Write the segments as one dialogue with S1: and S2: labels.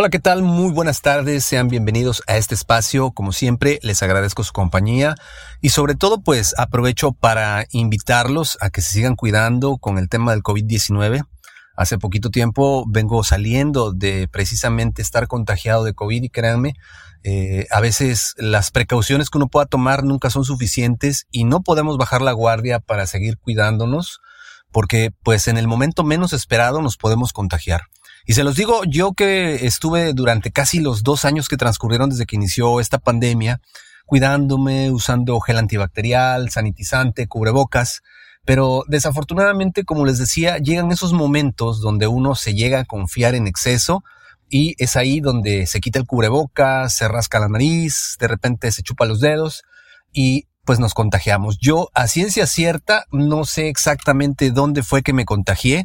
S1: Hola, ¿qué tal? Muy buenas tardes, sean bienvenidos a este espacio. Como siempre, les agradezco su compañía y sobre todo pues aprovecho para invitarlos a que se sigan cuidando con el tema del COVID-19. Hace poquito tiempo vengo saliendo de precisamente estar contagiado de COVID y créanme, eh, a veces las precauciones que uno pueda tomar nunca son suficientes y no podemos bajar la guardia para seguir cuidándonos porque pues en el momento menos esperado nos podemos contagiar. Y se los digo yo que estuve durante casi los dos años que transcurrieron desde que inició esta pandemia, cuidándome, usando gel antibacterial, sanitizante, cubrebocas, pero desafortunadamente, como les decía, llegan esos momentos donde uno se llega a confiar en exceso y es ahí donde se quita el cubrebocas, se rasca la nariz, de repente se chupa los dedos y pues nos contagiamos. Yo a ciencia cierta no sé exactamente dónde fue que me contagié,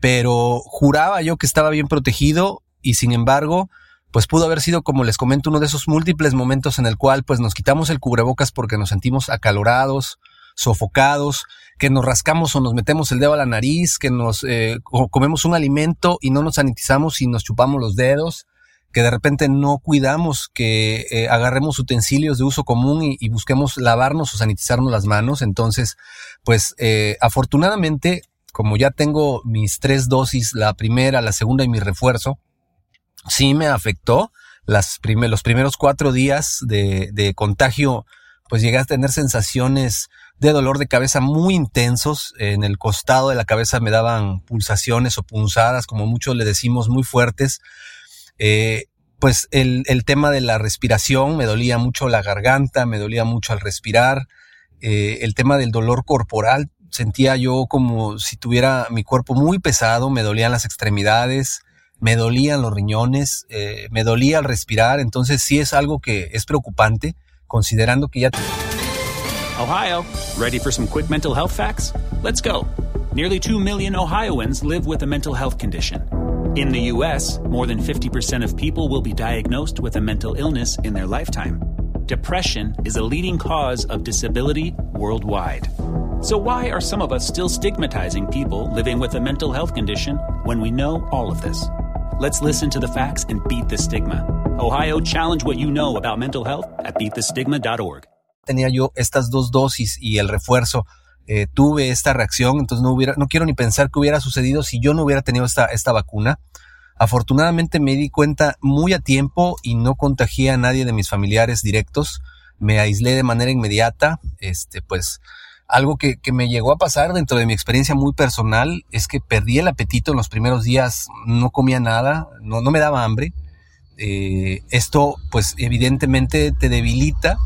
S1: pero juraba yo que estaba bien protegido y sin embargo, pues pudo haber sido, como les comento, uno de esos múltiples momentos en el cual pues nos quitamos el cubrebocas porque nos sentimos acalorados, sofocados, que nos rascamos o nos metemos el dedo a la nariz, que nos eh, comemos un alimento y no nos sanitizamos y nos chupamos los dedos, que de repente no cuidamos que eh, agarremos utensilios de uso común y, busquemos lavarnos o sanitizarnos las manos. Entonces, pues eh, afortunadamente como ya tengo mis tres dosis, la primera, la segunda y mi refuerzo, sí me afectó. Los primeros cuatro días de, contagio, pues llegué a tener sensaciones de dolor de cabeza muy intensos. En el costado de la cabeza me daban pulsaciones o punzadas, como muchos le decimos, muy fuertes. Eh, pues el, el, tema de la respiración, me dolía mucho la garganta, me dolía mucho al respirar. Eh, el tema del dolor corporal sentía yo como si tuviera mi cuerpo muy pesado, me dolían las extremidades, me dolían los riñones, eh, me dolía al respirar, entonces sí es algo que es preocupante, considerando que ya...
S2: Ohio, ready for some quick mental health facts? Let's go. Nearly 2 million Ohioans live with a mental health condition. In the U.S., more than 50% of people will be diagnosed with a mental illness in their lifetime. Depression is a leading cause of disability worldwide. So, why are some of us still stigmatizing people living with a mental health condition when we know all of this? Let's listen to the facts and beat the stigma. Ohio, challenge what you know about mental health at beatthestigma.org.
S1: Tenía yo estas dos dosis y el refuerzo. Eh, tuve esta reacción, entonces no hubiera, no quiero ni pensar qué hubiera sucedido si yo no hubiera tenido esta, esta vacuna. Afortunadamente me di cuenta muy a tiempo y no contagié a nadie de mis familiares directos. Me aislé de manera inmediata. Este, pues, algo que, que, me llegó a pasar dentro de mi experiencia muy personal es que perdí el apetito en los primeros días, no comía nada, no, no me daba hambre. Eh, esto pues evidentemente te debilita.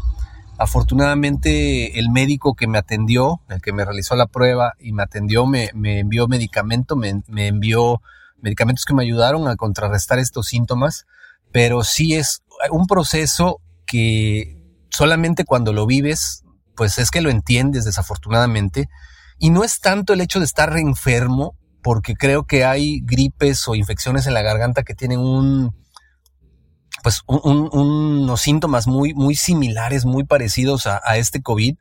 S1: Afortunadamente el médico que me atendió, el que me realizó la prueba y me atendió, me, me envió medicamento, me, me envió medicamentos que me ayudaron a contrarrestar estos síntomas, pero sí es un proceso que solamente cuando lo vives pues es que lo entiendes desafortunadamente. Y no es tanto el hecho de estar enfermo, porque creo que hay gripes o infecciones en la garganta que tienen un, pues unos síntomas muy, muy similares, muy parecidos a, este COVID,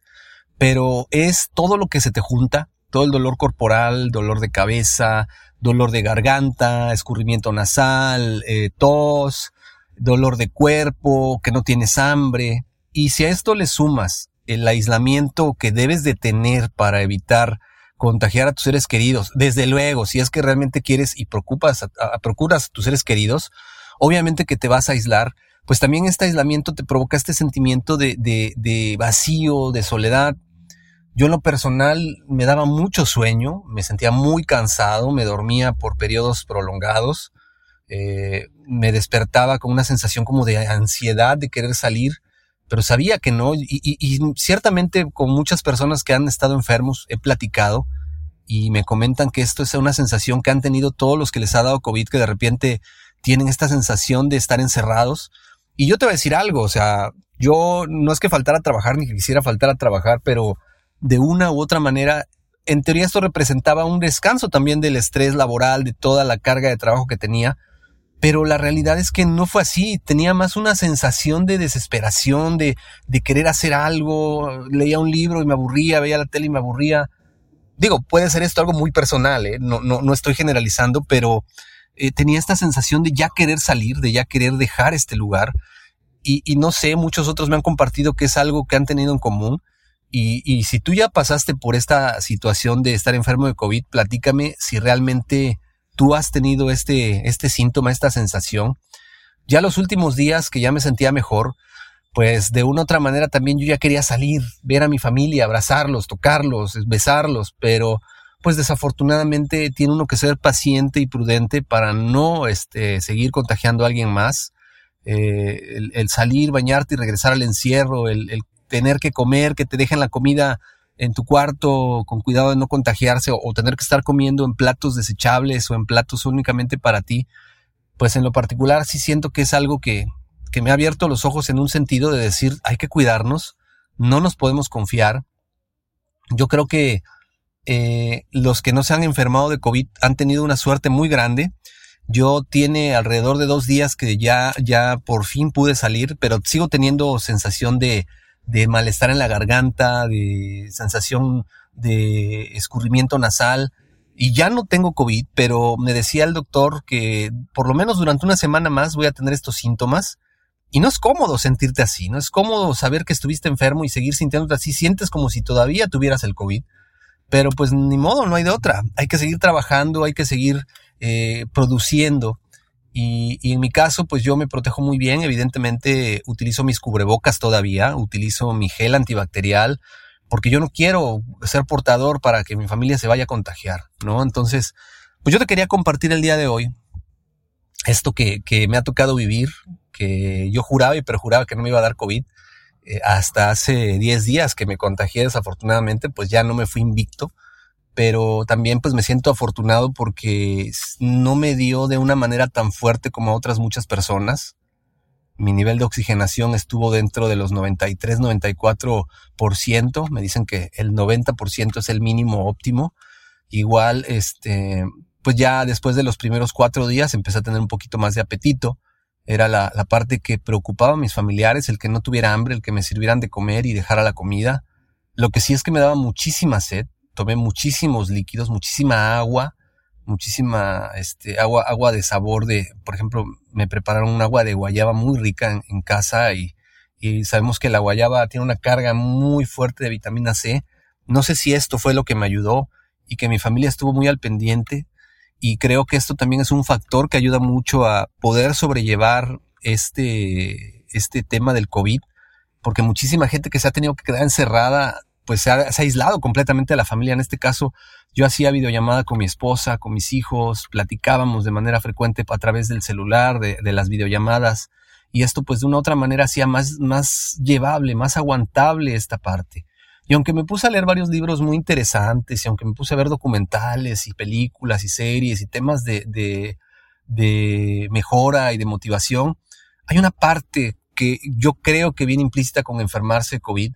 S1: pero es todo lo que se te junta, todo el dolor corporal, dolor de cabeza, dolor de garganta, escurrimiento nasal, eh, tos, dolor de cuerpo, que no tienes hambre. Y si a esto le sumas el aislamiento que debes de tener para evitar contagiar a tus seres queridos. Desde luego, si es que realmente quieres y preocupas a, procuras a tus seres queridos, obviamente que te vas a aislar, pues también este aislamiento te provoca este sentimiento de, de, de vacío, de soledad. Yo en lo personal me daba mucho sueño, me sentía muy cansado, me dormía por periodos prolongados, eh, me despertaba con una sensación como de ansiedad de querer salir pero sabía que no. Y, ciertamente con muchas personas que han estado enfermos he platicado y me comentan que esto es una sensación que han tenido todos los que les ha dado COVID, que de repente tienen esta sensación de estar encerrados. Y yo te voy a decir algo, o sea, yo no es que faltara a trabajar ni que quisiera faltar a trabajar, pero de una u otra manera, en teoría esto representaba un descanso también del estrés laboral, de toda la carga de trabajo que tenía. Pero la realidad es que no fue así, tenía más una sensación de desesperación, de, querer hacer algo, leía un libro y me aburría, veía la tele y me aburría. Digo, puede ser esto algo muy personal, ¿eh? no, estoy generalizando, pero eh, tenía esta sensación de ya querer salir, de ya querer dejar este lugar. Y, y, no sé, muchos otros me han compartido que es algo que han tenido en común. Y, y, si tú ya pasaste por esta situación de estar enfermo de COVID, platícame si realmente tú has tenido este, este síntoma, esta sensación. Ya los últimos días que ya me sentía mejor, pues de una u otra manera también yo ya quería salir, ver a mi familia, abrazarlos, tocarlos, besarlos, pero pues desafortunadamente tiene uno que ser paciente y prudente para no este, seguir contagiando a alguien más. Eh, el, salir, bañarte y regresar al encierro, el, el, tener que comer, que te dejen la comida en tu cuarto con cuidado de no contagiarse o, tener que estar comiendo en platos desechables o en platos únicamente para ti, pues en lo particular sí siento que es algo que, que me ha abierto los ojos en un sentido de decir hay que cuidarnos, no nos podemos confiar. Yo creo que eh, los que no se han enfermado de COVID han tenido una suerte muy grande. Yo tiene alrededor de dos días que ya, ya por fin pude salir, pero sigo teniendo sensación de, de malestar en la garganta, de sensación de escurrimiento nasal. Y ya no tengo COVID, pero me decía el doctor que por lo menos durante una semana más voy a tener estos síntomas. Y no es cómodo sentirte así, no es cómodo saber que estuviste enfermo y seguir sintiéndote así. Sientes como si todavía tuvieras el COVID. Pero pues ni modo, no hay de otra. Hay que seguir trabajando, hay que seguir eh, produciendo. Y, y, en mi caso, pues yo me protejo muy bien. Evidentemente utilizo mis cubrebocas todavía, utilizo mi gel antibacterial, porque yo no quiero ser portador para que mi familia se vaya a contagiar, ¿no? Entonces, pues yo te quería compartir el día de hoy esto que, que me ha tocado vivir, que yo juraba y perjuraba que no me iba a dar COVID. Eh, hasta hace 10 días que me contagié desafortunadamente, pues ya no me fui invicto, pero también pues me siento afortunado porque no me dio de una manera tan fuerte como a otras muchas personas. Mi nivel de oxigenación estuvo dentro de los 93-94%. Me dicen que el 90% es el mínimo óptimo. Igual, este, pues ya después de los primeros cuatro días empecé a tener un poquito más de apetito era la, la, parte que preocupaba a mis familiares, el que no tuviera hambre, el que me sirvieran de comer y dejara la comida. Lo que sí es que me daba muchísima sed, tomé muchísimos líquidos, muchísima agua, muchísima este, agua, agua de sabor de, por ejemplo, me prepararon un agua de guayaba muy rica en, casa y, y sabemos que la guayaba tiene una carga muy fuerte de vitamina C. No sé si esto fue lo que me ayudó y que mi familia estuvo muy al pendiente y creo que esto también es un factor que ayuda mucho a poder sobrellevar este, este tema del COVID, porque muchísima gente que se ha tenido que quedar encerrada, pues se ha, aislado completamente de la familia. En este caso, yo hacía videollamada con mi esposa, con mis hijos, platicábamos de manera frecuente a través del celular, de, de las videollamadas, y esto pues de una otra manera hacía más, más llevable, más aguantable esta parte. Y aunque me puse a leer varios libros muy interesantes y aunque me puse a ver documentales y películas y series y temas de, de, de mejora y de motivación, hay una parte que yo creo que viene implícita con enfermarse de COVID,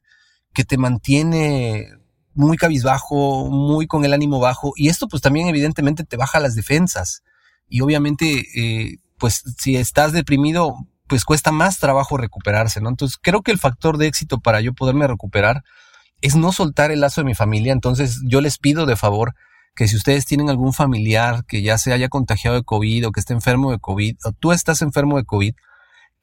S1: que te mantiene muy cabizbajo, muy con el ánimo bajo, y esto pues también evidentemente te baja las defensas. Y obviamente, eh, pues si estás deprimido, pues cuesta más trabajo recuperarse, ¿no? Entonces creo que el factor de éxito para yo poderme recuperar es no soltar el lazo de mi familia. Entonces yo les pido de favor que si ustedes tienen algún familiar que ya se haya contagiado de COVID o que esté enfermo de COVID o tú estás enfermo de COVID,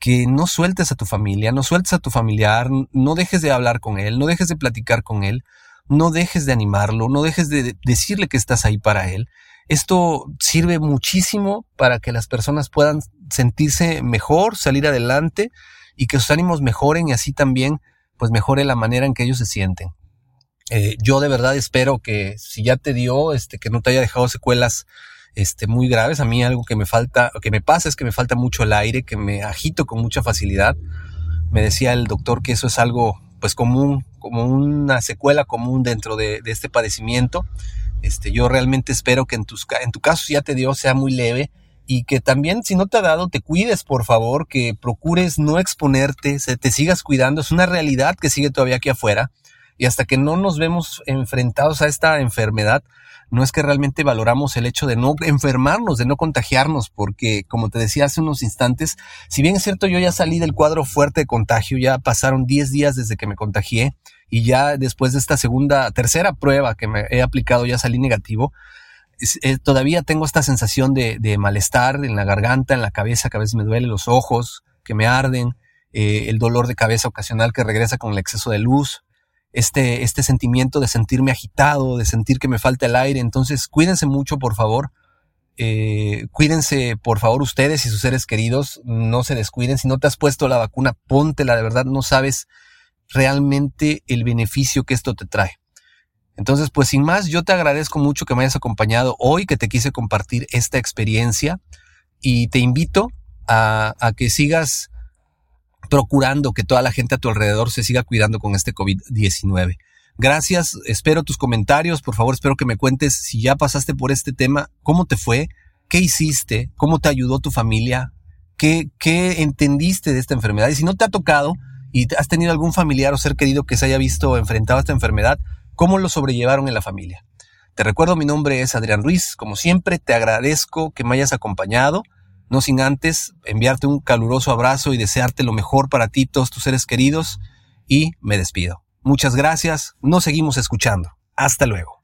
S1: que no sueltes a tu familia, no sueltes a tu familiar, no dejes de hablar con él, no dejes de platicar con él, no dejes de animarlo, no dejes de decirle que estás ahí para él. Esto sirve muchísimo para que las personas puedan sentirse mejor, salir adelante y que sus ánimos mejoren y así también pues mejore la manera en que ellos se sienten. Eh, yo de verdad espero que si ya te dio, este, que no te haya dejado secuelas este, muy graves. A mí algo que me falta, que me pasa es que me falta mucho el aire, que me agito con mucha facilidad. Me decía el doctor que eso es algo pues común, como una secuela común dentro de, este padecimiento. Este, yo realmente espero que en, tus, en tu caso si ya te dio sea muy leve y que también si no te ha dado te cuides por favor, que procures no exponerte, se te sigas cuidando, es una realidad que sigue todavía aquí afuera y hasta que no nos vemos enfrentados a esta enfermedad, no es que realmente valoramos el hecho de no enfermarnos, de no contagiarnos, porque como te decía hace unos instantes, si bien es cierto yo ya salí del cuadro fuerte de contagio, ya pasaron 10 días desde que me contagié y ya después de esta segunda, tercera prueba que me he aplicado ya salí negativo, eh, todavía tengo esta sensación de, malestar en la garganta, en la cabeza, que a veces me duele los ojos, que me arden, eh, el dolor de cabeza ocasional que regresa con el exceso de luz, este, este sentimiento de sentirme agitado, de sentir que me falta el aire. Entonces, cuídense mucho, por favor. Eh, cuídense, por favor, ustedes y sus seres queridos. No se descuiden. Si no te has puesto la vacuna, póntela. De verdad, no sabes realmente el beneficio que esto te trae. Entonces, pues sin más, yo te agradezco mucho que me hayas acompañado hoy, que te quise compartir esta experiencia y te invito a, a que sigas procurando que toda la gente a tu alrededor se siga cuidando con este COVID-19. Gracias, espero tus comentarios, por favor, espero que me cuentes si ya pasaste por este tema, cómo te fue, qué hiciste, cómo te ayudó tu familia, qué, qué entendiste de esta enfermedad y si no te ha tocado y has tenido algún familiar o ser querido que se haya visto enfrentado a esta enfermedad, cómo lo sobrellevaron en la familia. Te recuerdo, mi nombre es Adrián Ruiz, como siempre te agradezco que me hayas acompañado no sin antes enviarte un caluroso abrazo y desearte lo mejor para ti, todos tus seres queridos, y me despido. Muchas gracias, nos seguimos escuchando. Hasta luego.